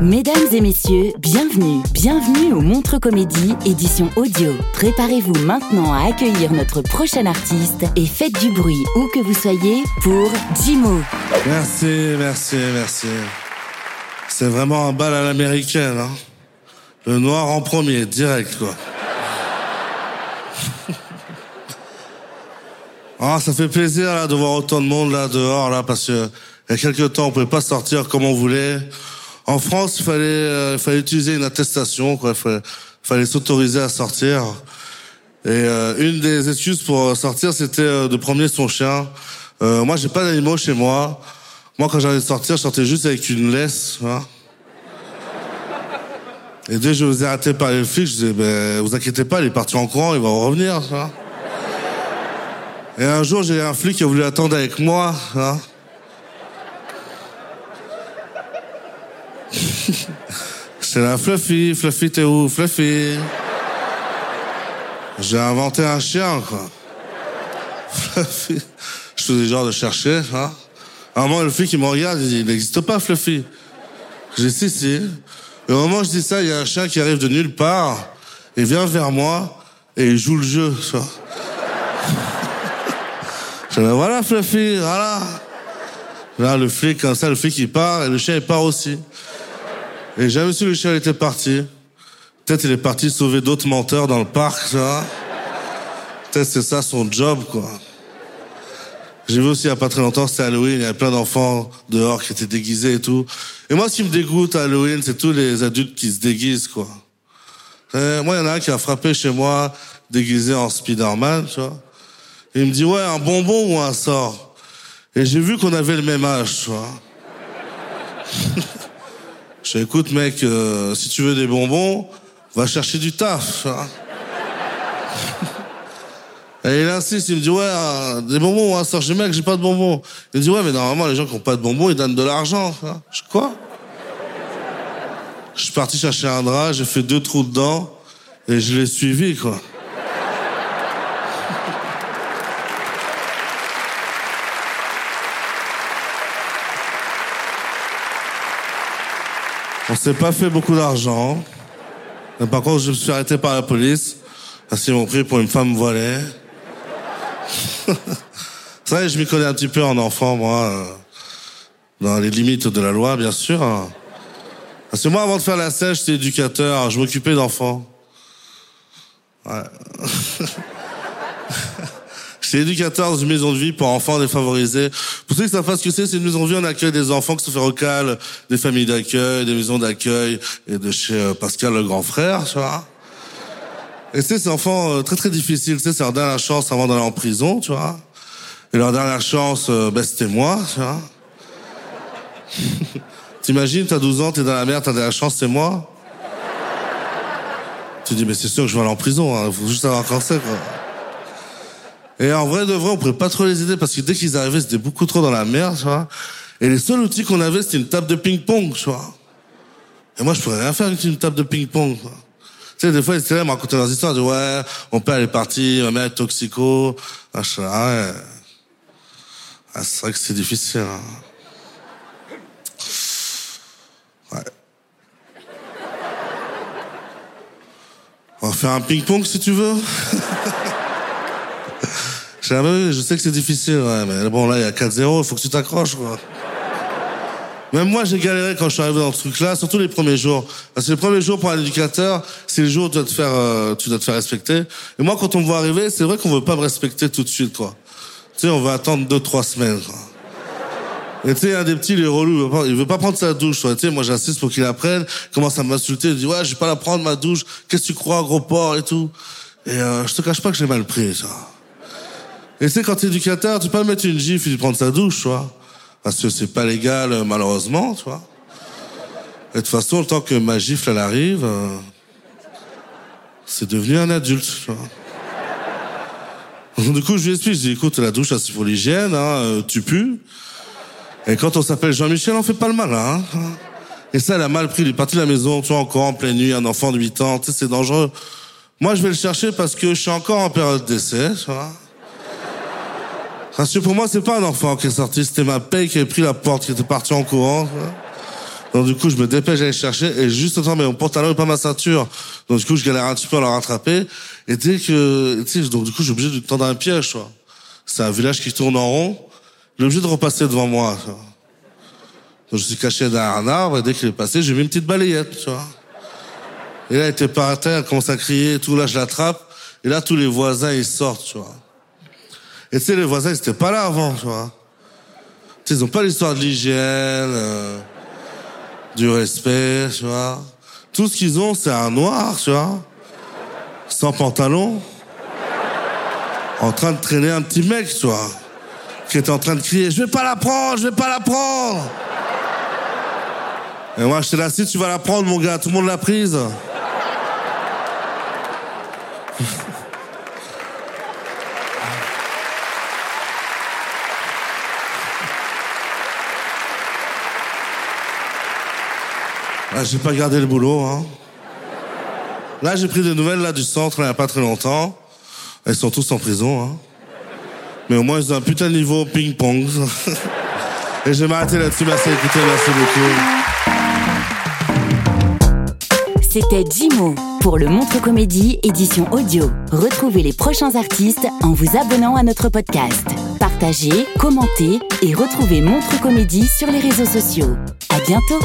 Mesdames et messieurs, bienvenue, bienvenue au Montre Comédie, édition audio. Préparez-vous maintenant à accueillir notre prochain artiste et faites du bruit où que vous soyez pour Jimo. Merci, merci, merci. C'est vraiment un bal à l'américaine, hein. Le noir en premier, direct, quoi. Ah, ça fait plaisir, là, de voir autant de monde, là, dehors, là, parce que, il y a quelques temps, on pouvait pas sortir comme on voulait. En France, il fallait, euh, fallait utiliser une attestation, quoi. Il fallait, fallait s'autoriser à sortir. Et euh, une des excuses pour sortir, c'était euh, de promener son chien. Euh, moi, j'ai pas d'animaux chez moi. Moi, quand j'allais sortir, je sortais juste avec une laisse. Hein. Et dès que je vous ai arrêté par les flics, je disais, ben, vous inquiétez pas, il est parti en courant, il va revenir. Hein. Et un jour, j'ai un flic qui a voulu attendre avec moi. Hein. Fluffy, Fluffy, t'es où, Fluffy? J'ai inventé un chien, quoi. Fluffy. Je faisais genre de chercher, hein. À un moment, le flic, il me regarde, il dit, il n'existe pas, Fluffy. J'ai si, si. Et au moment où je dis ça, il y a un chien qui arrive de nulle part, il vient vers moi, et il joue le jeu, vois. Je dis, voilà, Fluffy, voilà. Là, le flic, comme ça, le flic, il part, et le chien, il part aussi. Et jamais su le chien était parti. Peut-être il est parti sauver d'autres menteurs dans le parc, vois. Peut-être c'est ça son job, quoi. J'ai vu aussi il y a pas très longtemps, c'était Halloween, il y avait plein d'enfants dehors qui étaient déguisés et tout. Et moi, ce qui me dégoûte à Halloween, c'est tous les adultes qui se déguisent, quoi. Moi, il y en a un qui a frappé chez moi, déguisé en Spider-Man, tu vois. Il me dit, ouais, un bonbon ou un sort Et j'ai vu qu'on avait le même âge, tu vois. Je dis, écoute, mec, euh, si tu veux des bonbons, va chercher du taf. hein. Et il insiste, il me dit, ouais, euh, des bonbons sort. Je dis, mec, j'ai pas de bonbons. Il me dit, ouais, mais normalement, les gens qui ont pas de bonbons, ils donnent de l'argent. hein. Je quoi? Je suis parti chercher un drap, j'ai fait deux trous dedans, et je l'ai suivi, quoi. On s'est pas fait beaucoup d'argent. Mais par contre, je me suis arrêté par la police parce qu'ils m'ont pris pour une femme voilée. C'est vrai, je m'y connais un petit peu en enfant, moi, euh, dans les limites de la loi, bien sûr. Parce que moi, avant de faire la sèche, j'étais éducateur, je m'occupais d'enfants. Ouais. J'étais éducateur dans une maison de vie pour enfants défavorisés. Pour ceux qui savent pas ce que c'est, c'est une maison de vie, on accueille des enfants qui sont fait recal, des familles d'accueil, des maisons d'accueil, et de chez euh, Pascal le grand frère, tu vois. Et c'est ces enfants euh, très très difficiles, tu sais, c'est leur dernière chance avant d'aller en prison, tu vois. Et leur dernière chance, euh, ben, c'était moi, tu vois. T'imagines, t'as 12 ans, t'es dans la merde, ta dernière chance, c'est moi. Tu dis, mais c'est sûr que je vais aller en prison, hein, faut juste savoir quand c'est, quoi. Et en vrai de vrai, on pouvait pas trop les aider parce que dès qu'ils arrivaient, c'était beaucoup trop dans la merde, tu vois. Et les seuls outils qu'on avait, c'était une table de ping-pong, tu vois. Et moi, je pourrais rien faire avec une table de ping-pong, quoi. Tu sais, des fois, ils étaient là, ils me racontaient leurs histoires, disaient, ouais, mon père, il est parti, ma mère est toxico, ah ouais. Ah, c'est vrai que c'est difficile, hein. Ouais. On va faire un ping-pong, si tu veux. Je, sais que c'est difficile, ouais, mais bon, là, il y a 4-0, il faut que tu t'accroches, quoi. Même moi, j'ai galéré quand je suis arrivé dans ce truc-là, surtout les premiers jours. Parce que les premiers jours pour un éducateur, c'est le jour où tu dois te faire, euh, tu dois te faire respecter. Et moi, quand on me voit arriver, c'est vrai qu'on veut pas me respecter tout de suite, quoi. Tu sais, on va attendre deux, trois semaines, quoi. Et tu sais, un des petits, il est relou, il veut pas, prendre sa douche, Tu sais, moi, j'insiste pour qu'il apprenne, il commence à m'insulter, il dit, ouais, je vais pas la prendre, ma douche, qu'est-ce que tu crois, gros porc, et tout? Et euh, je te cache pas que j'ai mal pris, ça. Et tu sais, quand t'es éducateur, tu peux pas mettre une gifle et prendre sa douche, tu vois parce que c'est pas légal euh, malheureusement, tu vois. Et de toute façon, le temps que ma gifle elle arrive, euh, c'est devenu un adulte, tu vois. Du coup, je lui explique, je dis, écoute, la douche, c'est pour l'hygiène, hein, euh, tu pues. Et quand on s'appelle Jean-Michel, on fait pas le mal, hein. Et ça, elle a mal pris. Il est parti de la maison, tu vois, encore en pleine nuit, un enfant de 8 ans, tu sais, c'est dangereux. Moi, je vais le chercher parce que je suis encore en période d'essai, tu vois. Parce que pour moi, c'est pas un enfant qui est sorti, c'était ma paye qui avait pris la porte, qui était parti en courant. Donc du coup, je me dépêche d'aller chercher et juste temps, mais mon pantalon et pas ma ceinture. Donc du coup, je galère un petit peu à la rattraper. Et dès que, tu sais, donc du coup, j'ai obligé de tendre un piège, vois. C'est un village qui tourne en rond. Il est obligé de repasser devant moi. Donc je suis caché derrière un arbre et dès qu'il est passé, j'ai mis une petite balayette, tu vois. Et là, il était par terre, il commence à crier tout. Là, je l'attrape. Et là, tous les voisins, ils sortent, tu vois. Et tu sais, les voisins, ils étaient pas là avant, tu vois. Tu ils ont pas l'histoire de l'hygiène, euh, du respect, tu vois. Tout ce qu'ils ont, c'est un noir, tu vois. Sans pantalon. En train de traîner un petit mec, tu vois. Qui était en train de crier, je vais pas la prendre, je vais pas la prendre. Et moi, je t'ai là, si tu vas la prendre, mon gars, tout le monde l'a prise. Ah, j'ai pas gardé le boulot. Hein. Là, j'ai pris des nouvelles là du centre il n'y a pas très longtemps. Ils sont tous en prison. Hein. Mais au moins, ils ont un putain de niveau ping-pong. Et je vais m'arrêter là-dessus. Merci d'écouter. Merci beaucoup. C'était Jimo pour le Montre Comédie édition audio. Retrouvez les prochains artistes en vous abonnant à notre podcast. Partagez, commentez et retrouvez Montre Comédie sur les réseaux sociaux. À bientôt!